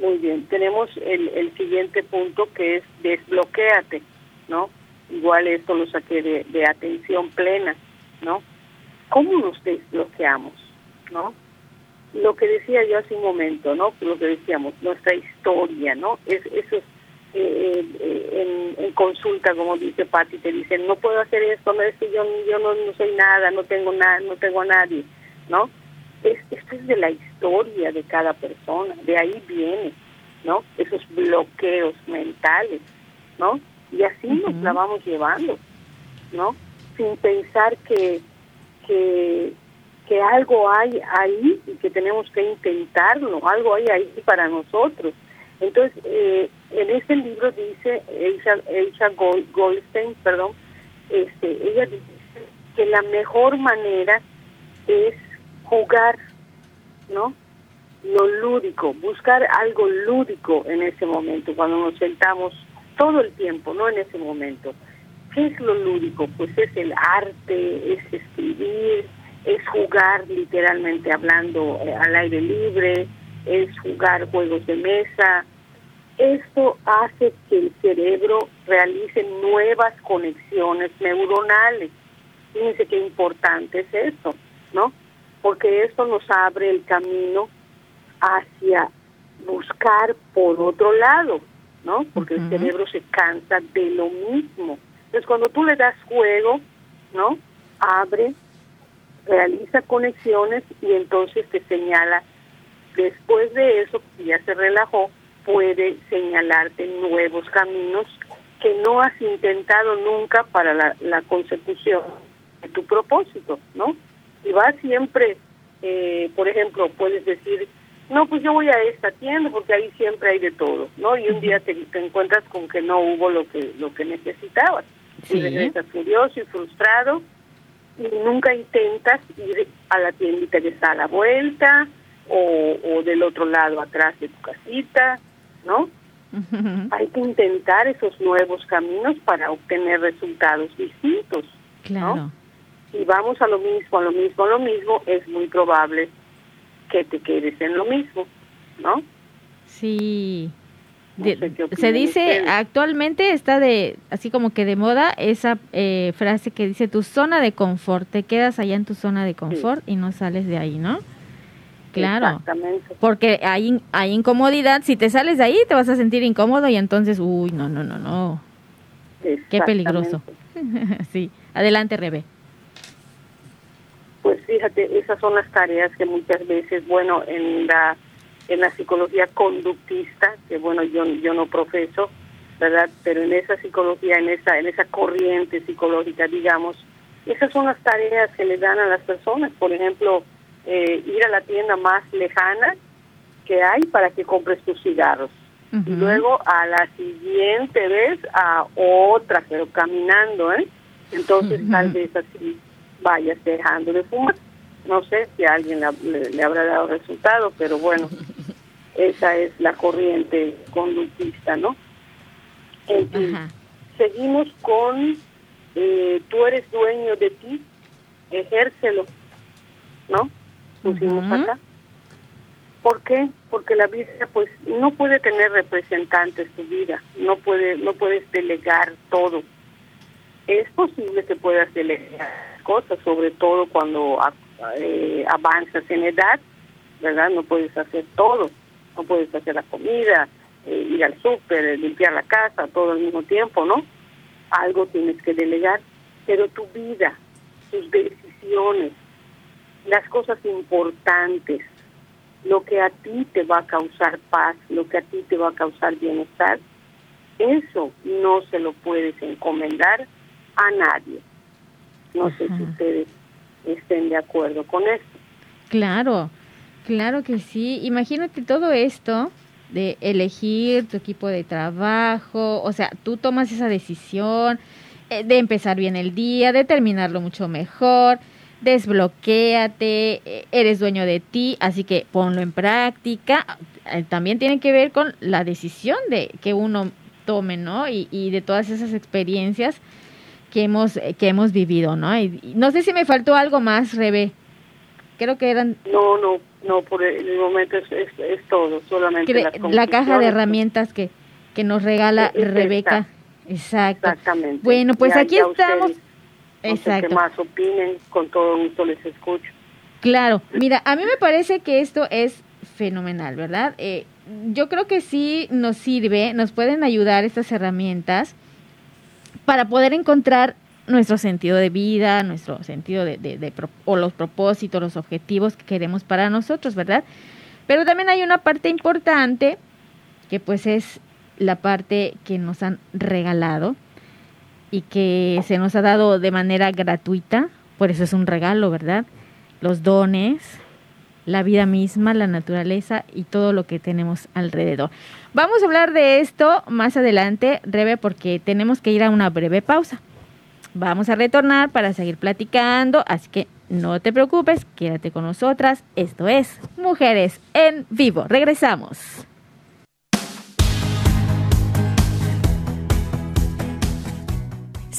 Muy bien, tenemos el, el siguiente punto que es desbloquéate, ¿no? Igual esto lo saqué de, de atención plena, ¿no? ¿Cómo nos desbloqueamos, no? Lo que decía yo hace un momento, ¿no? Lo que decíamos, nuestra historia, ¿no? Es, eso es eh, eh, en, consulta, como dice Patti, te dicen, no puedo hacer esto, no es que yo, yo no, no soy nada, no tengo nada, no tengo a nadie, ¿no? Es, esto es de la historia de cada persona, de ahí viene, ¿no? Esos bloqueos mentales, ¿no? Y así nos la vamos llevando, ¿no? Sin pensar que, que, que algo hay ahí y que tenemos que intentarlo, algo hay ahí para nosotros. Entonces, eh, en este libro dice Elsa, Goldstein, perdón, este, ella dice que la mejor manera es jugar, ¿no? Lo lúdico, buscar algo lúdico en ese momento, cuando nos sentamos todo el tiempo, no en ese momento. ¿Qué es lo lúdico? Pues es el arte, es escribir, es jugar literalmente hablando eh, al aire libre, es jugar juegos de mesa, esto hace que el cerebro realice nuevas conexiones neuronales. Fíjense qué importante es eso, ¿no? Porque esto nos abre el camino hacia buscar por otro lado, ¿no? Porque el cerebro se cansa de lo mismo. Entonces, cuando tú le das juego, ¿no? Abre, realiza conexiones y entonces te señala, después de eso, ya se relajó, puede señalarte nuevos caminos que no has intentado nunca para la, consecución de tu propósito, ¿no? Y vas siempre, eh, por ejemplo, puedes decir, no, pues yo voy a esta tienda porque ahí siempre hay de todo, ¿no? Y un día te, encuentras con que no hubo lo que lo que necesitabas. Y regresas furioso y frustrado y nunca intentas ir a la tiendita que está a la vuelta o, o del otro lado atrás de tu casita ¿no? Hay que intentar esos nuevos caminos para obtener resultados distintos. Claro. si vamos a lo mismo, a lo mismo, a lo mismo, es muy probable que te quedes en lo mismo, ¿no? Sí. se dice, actualmente está de, así como que de moda, esa eh, frase que dice tu zona de confort, te quedas allá en tu zona de confort y no sales de ahí, ¿no? Claro. Exactamente. Porque hay, hay incomodidad, si te sales de ahí te vas a sentir incómodo y entonces, uy, no, no, no, no. Qué peligroso. <laughs> sí, adelante, Rebe. Pues fíjate, esas son las tareas que muchas veces, bueno, en la en la psicología conductista, que bueno, yo yo no profeso, ¿verdad? Pero en esa psicología, en esa en esa corriente psicológica, digamos, esas son las tareas que le dan a las personas, por ejemplo, eh, ir a la tienda más lejana que hay para que compres tus cigarros. Y luego a la siguiente vez a otra, pero caminando, ¿eh? Entonces tal vez así vayas dejando de fumar. No sé si a alguien le, habrá dado resultado, pero bueno, <laughs> esa es la corriente conductista, ¿no? seguimos con eh, tú eres dueño de ti, ejércelo, ¿no? Pusimos acá. ¿Por qué? Porque la vida pues no puede tener representantes tu vida, no puede no puedes delegar todo. Es posible que puedas delegar cosas, sobre todo cuando eh, avanzas en edad, ¿verdad? No puedes hacer todo, no puedes hacer la comida, eh, ir al súper, limpiar la casa, todo al mismo tiempo, ¿no? Algo tienes que delegar, pero tu vida, tus decisiones, las cosas importantes, lo que a ti te va a causar paz, lo que a ti te va a causar bienestar, eso no se lo puedes encomendar a nadie. No sé si ustedes estén de acuerdo con esto. Claro, claro que sí. Imagínate todo esto de elegir tu equipo de trabajo, o sea, tú tomas esa decisión eh, de empezar bien el día, de terminarlo mucho mejor, desbloquéate, eh, eres dueño de ti, así que ponlo en práctica. Eh, también tiene que ver con la decisión de que uno tome, ¿no? Y, y de todas esas experiencias que hemos, eh, que hemos vivido, ¿no? Y, no sé si me faltó algo más, Rebe. Creo que eran... No, no, no, por el momento es, es, todo, solamente la caja de herramientas que, que nos regala Rebeca. Exacto. Exactamente. Bueno, pues aquí estamos. Exacto. más opinen, con todo gusto les escucho. Claro, mira, a mí me parece que esto es fenomenal, ¿verdad? Eh, yo creo que sí nos sirve, nos pueden ayudar estas herramientas para poder encontrar nuestro sentido de vida, nuestro sentido de, de, o los propósitos, los objetivos que queremos para nosotros, ¿verdad? Pero también hay una parte importante que pues es la parte que nos han regalado y que se nos ha dado de manera gratuita, por eso es un regalo, ¿verdad? Los dones, la vida misma, la naturaleza y todo lo que tenemos alrededor. Vamos a hablar de esto más adelante, Rebe, porque tenemos que ir a una breve pausa. Vamos a retornar para seguir platicando, así que no te preocupes, quédate con nosotras. Esto es Mujeres en Vivo. Regresamos.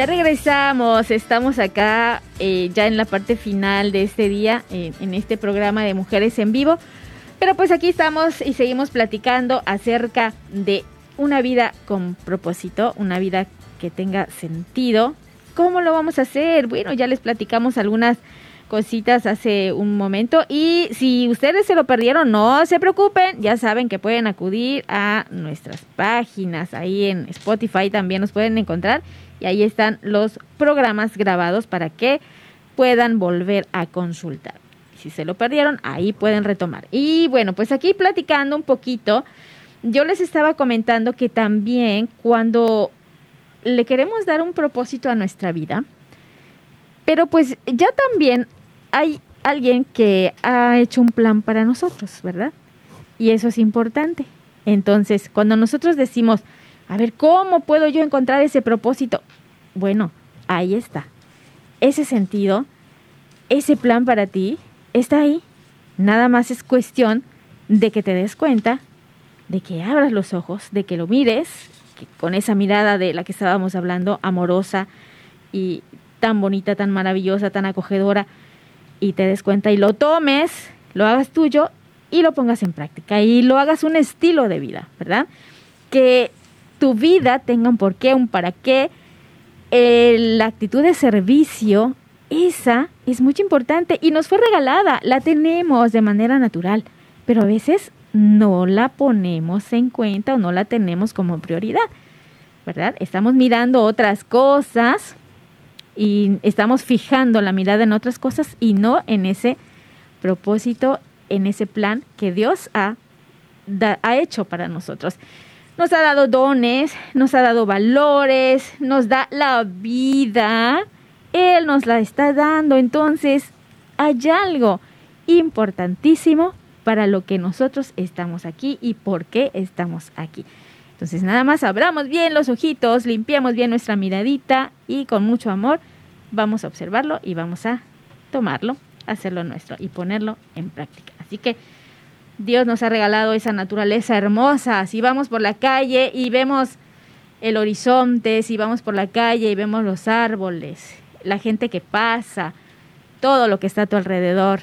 Ya regresamos, estamos acá eh, ya en la parte final de este día, en este programa de Mujeres en Vivo. Pero pues aquí estamos y seguimos platicando acerca de una vida con propósito, una vida que tenga sentido. ¿Cómo lo vamos a hacer? Bueno, ya les platicamos algunas cositas hace un momento. Y si ustedes se lo perdieron, no se preocupen. Ya saben que pueden acudir a nuestras páginas. Ahí en Spotify también nos pueden encontrar. Y ahí están los programas grabados para que puedan volver a consultar. Si se lo perdieron, ahí pueden retomar. Y bueno, pues aquí platicando un poquito, yo les estaba comentando que también cuando le queremos dar un propósito a nuestra vida, pero pues ya también hay alguien que ha hecho un plan para nosotros, ¿verdad? Y eso es importante. Entonces, cuando nosotros decimos, a ver, ¿cómo puedo yo encontrar ese propósito? Bueno, ahí está. Ese sentido, ese plan para ti, está ahí. Nada más es cuestión de que te des cuenta, de que abras los ojos, de que lo mires, con esa mirada de la que estábamos hablando, amorosa y tan bonita, tan maravillosa, tan acogedora, y te des cuenta y lo tomes, lo hagas tuyo y lo pongas en práctica y lo hagas un estilo de vida, ¿verdad? Que tu vida tenga un porqué, un para qué. la actitud de servicio, esa es muy importante y nos fue regalada, la tenemos de manera natural, pero a veces no la ponemos en cuenta o no la tenemos como prioridad, ¿verdad? Estamos mirando otras cosas y estamos fijando la mirada en otras cosas y no en ese propósito, en ese plan que Dios ha, ha hecho para nosotros. Nos ha dado dones, nos ha dado valores, nos da la vida, Él nos la está dando. Entonces, hay algo importantísimo para lo que nosotros estamos aquí y por qué estamos aquí. Entonces nada más abramos bien los ojitos, limpiamos bien nuestra miradita y con mucho amor vamos a observarlo y vamos a tomarlo, hacerlo nuestro y ponerlo en práctica. Así que Dios nos ha regalado esa naturaleza hermosa. Si vamos por la calle y vemos el horizonte, si vamos por la calle y vemos los árboles, la gente que pasa, todo lo que está a tu alrededor,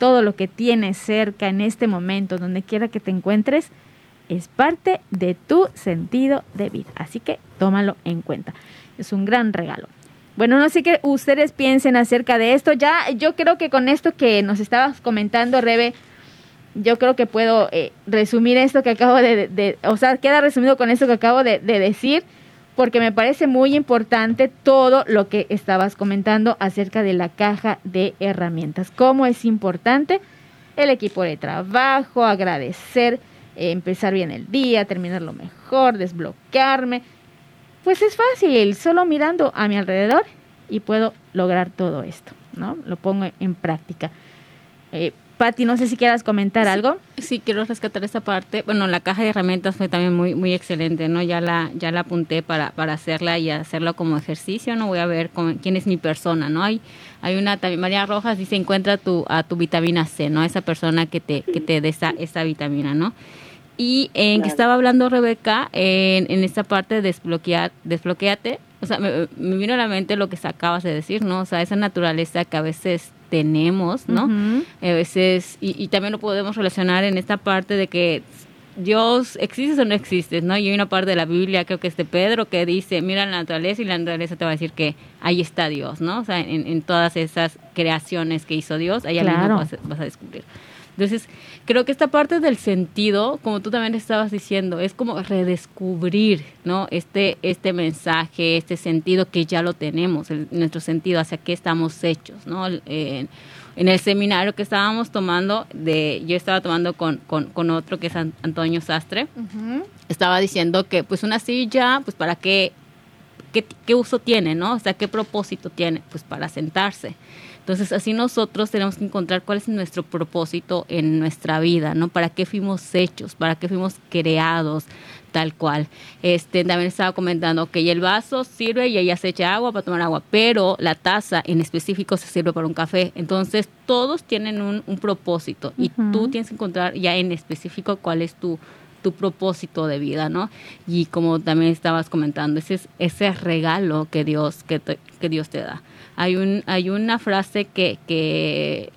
todo lo que tienes cerca en este momento, donde quiera que te encuentres, es parte de tu sentido de vida. Así que tómalo en cuenta. Es un gran regalo. Bueno, no sé qué ustedes piensen acerca de esto. Ya, yo creo que con esto que nos estabas comentando, Rebe, yo creo que puedo eh, resumir esto que acabo de, o sea, queda resumido con esto que acabo de, de decir, porque me parece muy importante todo lo que estabas comentando acerca de la caja de herramientas. Cómo es importante el equipo de trabajo, agradecer empezar bien el día, terminarlo mejor, desbloquearme. Pues es fácil, solo mirando a mi alrededor y puedo lograr todo esto, ¿no? Lo pongo en práctica. Eh, Patti, no sé si quieras comentar algo. Sí, quiero rescatar esta parte. Bueno, la caja de herramientas fue también muy muy excelente, ¿no? Ya la ya la apunté para, para hacerla y hacerlo como ejercicio, ¿no? Voy a ver quién es mi persona, ¿no? Hay hay una también María Rojas dice, "Encuentra tu a tu vitamina C", ¿no? Esa persona que te que te dé esa esa vitamina, ¿no? Y en que estaba hablando Rebeca, en, en esta parte de desbloquear, desbloqueate, o sea, me, vino a la mente lo que acabas de decir, ¿no? O sea, esa naturaleza que a veces tenemos, ¿no? A veces, y, también lo podemos relacionar en esta parte de que Dios existe o no existe, ¿no? Y hay una parte de la Biblia, creo que es de Pedro, que dice, mira la naturaleza y la naturaleza te va a decir que ahí está Dios, ¿no? O sea, en, todas esas creaciones que hizo Dios, ahí claro. vas, vas a descubrir. Entonces, creo que esta parte del sentido, como tú también estabas diciendo, es como redescubrir, ¿no? Este, este mensaje, este sentido que ya lo tenemos, nuestro sentido hacia qué estamos hechos, ¿no? en el seminario que estábamos tomando, de, yo estaba tomando con, con, otro que es Antonio Sastre, estaba diciendo que pues una silla, pues para qué, qué, qué uso tiene, ¿no? O sea, qué propósito tiene, pues para sentarse. Entonces, así nosotros tenemos que encontrar cuál es nuestro propósito en nuestra vida, ¿no? ¿Para qué fuimos hechos? ¿Para qué fuimos creados? Tal cual. Este, también estaba comentando que el vaso sirve y ella se echa agua para tomar agua, pero la taza en específico se sirve para un café. Entonces, todos tienen un, propósito y tú tienes que encontrar ya en específico cuál es tu tu propósito de vida, ¿no? Y como también estabas comentando, ese es ese regalo que Dios, que, que Dios te da. Hay, un, hay una frase que, que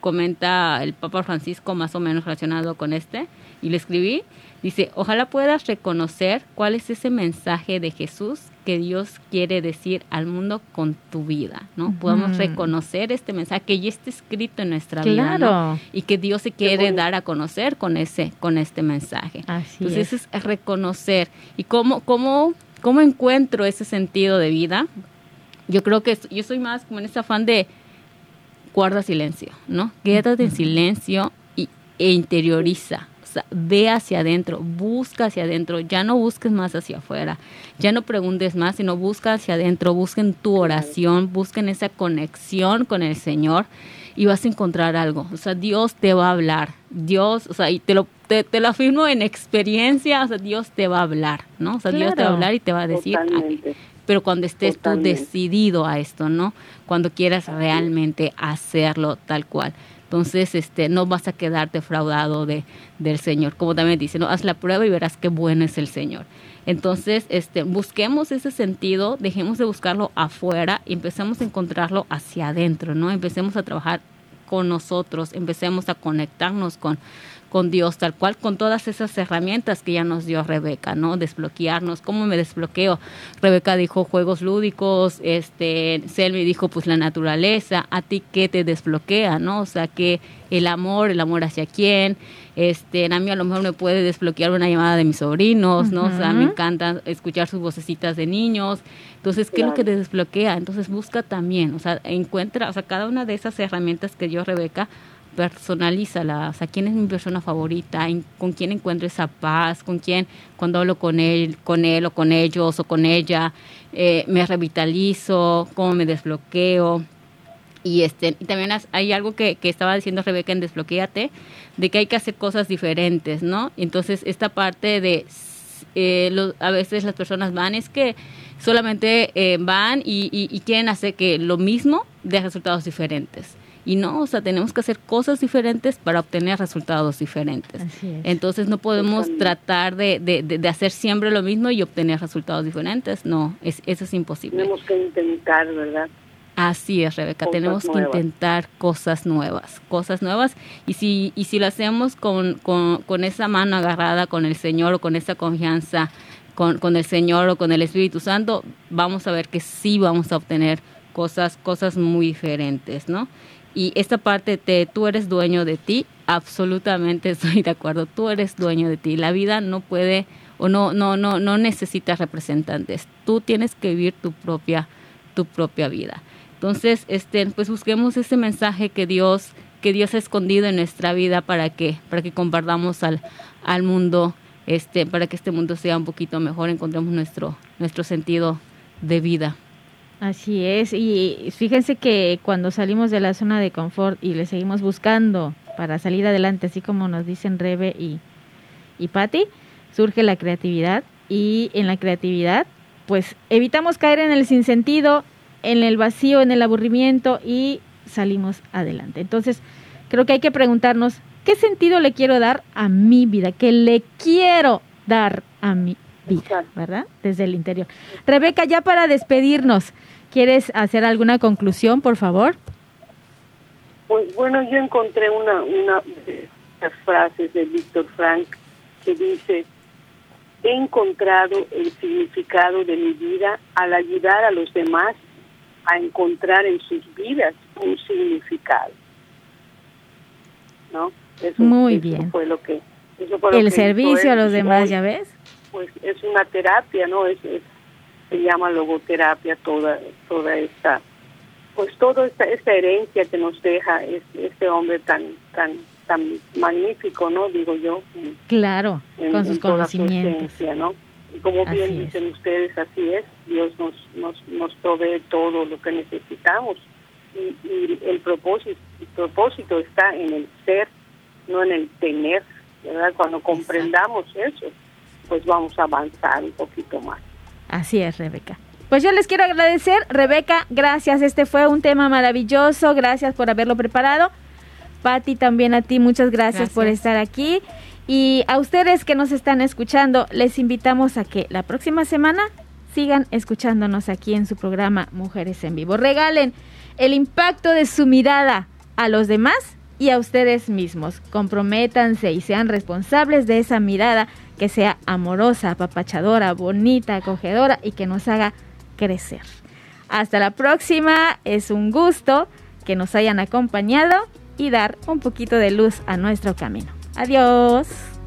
comenta el Papa Francisco más o menos relacionado con este, y le escribí, dice, ojalá puedas reconocer cuál es ese mensaje de Jesús que Dios quiere decir al mundo con tu vida, ¿no? Podamos reconocer este mensaje que ya está escrito en nuestra vida, ¿no? Y que Dios se quiere dar a conocer con ese, con este mensaje. Entonces es. es reconocer. ¿Y cómo, cómo, cómo encuentro ese sentido de vida? Yo creo que yo soy más como en ese afán de guarda silencio, ¿no? Quédate en silencio y, e interioriza ve hacia adentro, busca hacia adentro, ya no busques más hacia afuera, ya no preguntes más, sino busca hacia adentro, busquen tu oración, busquen esa conexión con el Señor y vas a encontrar algo. O sea, Dios te va a hablar, Dios, o sea, y te lo, te, lo afirmo en experiencia, o sea, Dios te va a hablar, ¿no? O sea, Dios te va a hablar y te va a decir, pero cuando estés tú decidido a esto, ¿no? Cuando quieras realmente hacerlo tal cual. Entonces, este, no vas a quedar defraudado de, del Señor. Como también dice, ¿no? haz la prueba y verás qué bueno es el Señor. Entonces, este, busquemos ese sentido, dejemos de buscarlo afuera y empecemos a encontrarlo hacia adentro, ¿no? Empecemos a trabajar con nosotros, empecemos a conectarnos con, con Dios, tal cual, con todas esas herramientas que ya nos dio Rebeca, ¿no? Desbloquearnos, ¿cómo me desbloqueo? Rebeca dijo juegos lúdicos, este, Selmi dijo pues la naturaleza, a ti qué te desbloquea, ¿no? O sea, que el amor, el amor hacia quién, este, a mí a lo mejor me puede desbloquear una llamada de mis sobrinos, ¿no? O sea, me encanta escuchar sus vocecitas de niños, entonces, ¿qué es lo que te desbloquea? Entonces, busca también, o sea, encuentra, o sea, cada una de esas herramientas que dio Rebeca, personalízala, o sea, quién es mi persona favorita, con quién encuentro esa paz, con quién cuando hablo con él, con él o con ellos o con ella, eh, me revitalizo, cómo me desbloqueo. Y, este, y también hay algo que, que estaba diciendo Rebeca en Desbloqueate, de que hay que hacer cosas diferentes, ¿no? Entonces, esta parte de, eh, a veces las personas van, es que solamente eh, van y, y quieren hacer que lo mismo de resultados diferentes. Y no, o sea, tenemos que hacer cosas diferentes para obtener resultados diferentes. Entonces no podemos tratar de, de, hacer siempre lo mismo y obtener resultados diferentes. No, es, eso es imposible. Tenemos que intentar, ¿verdad? Así es, Rebeca, tenemos que intentar cosas nuevas, cosas nuevas. Y si, y si lo hacemos con, con, con esa mano agarrada con el Señor o con esa confianza con, con el Señor o con el Espíritu Santo, vamos a ver que sí vamos a obtener cosas, cosas muy diferentes, ¿no? Y esta parte de tú eres dueño de ti, absolutamente estoy de acuerdo, tú eres dueño de ti. La vida no puede o no no no no necesitas representantes. Tú tienes que vivir tu propia tu propia vida. Entonces, este pues busquemos ese mensaje que Dios que Dios ha escondido en nuestra vida para que para que compartamos al al mundo este para que este mundo sea un poquito mejor, encontremos nuestro nuestro sentido de vida. Así es, y fíjense que cuando salimos de la zona de confort y le seguimos buscando para salir adelante, así como nos dicen Rebe y, y Patti, surge la creatividad y en la creatividad pues evitamos caer en el sinsentido, en el vacío, en el aburrimiento y salimos adelante. Entonces, creo que hay que preguntarnos, ¿qué sentido le quiero dar a mi vida? ¿Qué le quiero dar a mi vida? ¿Verdad? Desde el interior. Rebeca, ya para despedirnos, ¿Quieres hacer alguna conclusión, por favor? Pues bueno, yo encontré una, una de las frases de Víctor Frank que dice, he encontrado el significado de mi vida al ayudar a los demás a encontrar en sus vidas un significado. ¿No? Eso, Muy bien. Fue lo que, el servicio a los demás, ¿ya ves? Pues es una terapia, ¿no? es se llama logoterapia toda toda esta pues toda esta, esta herencia que nos deja este, hombre tan tan tan magnífico no digo yo claro con sus conocimientos. no y como bien dicen ustedes así es Dios nos nos nos provee todo lo que necesitamos. Y, y el propósito el propósito está en el ser no en el tener verdad cuando comprendamos eso pues vamos a avanzar un poquito más Así es, Rebeca. Pues yo les quiero agradecer, Rebeca, gracias, este fue un tema maravilloso, gracias por haberlo preparado. Patti, también a ti, muchas gracias, por estar aquí. Y a ustedes que nos están escuchando, les invitamos a que la próxima semana sigan escuchándonos aquí en su programa Mujeres en Vivo. Regalen el impacto de su mirada a los demás y a ustedes mismos. Comprométanse y sean responsables de esa mirada que sea amorosa, apapachadora, bonita, acogedora y que nos haga crecer. Hasta la próxima, es un gusto que nos hayan acompañado y dar un poquito de luz a nuestro camino. Adiós.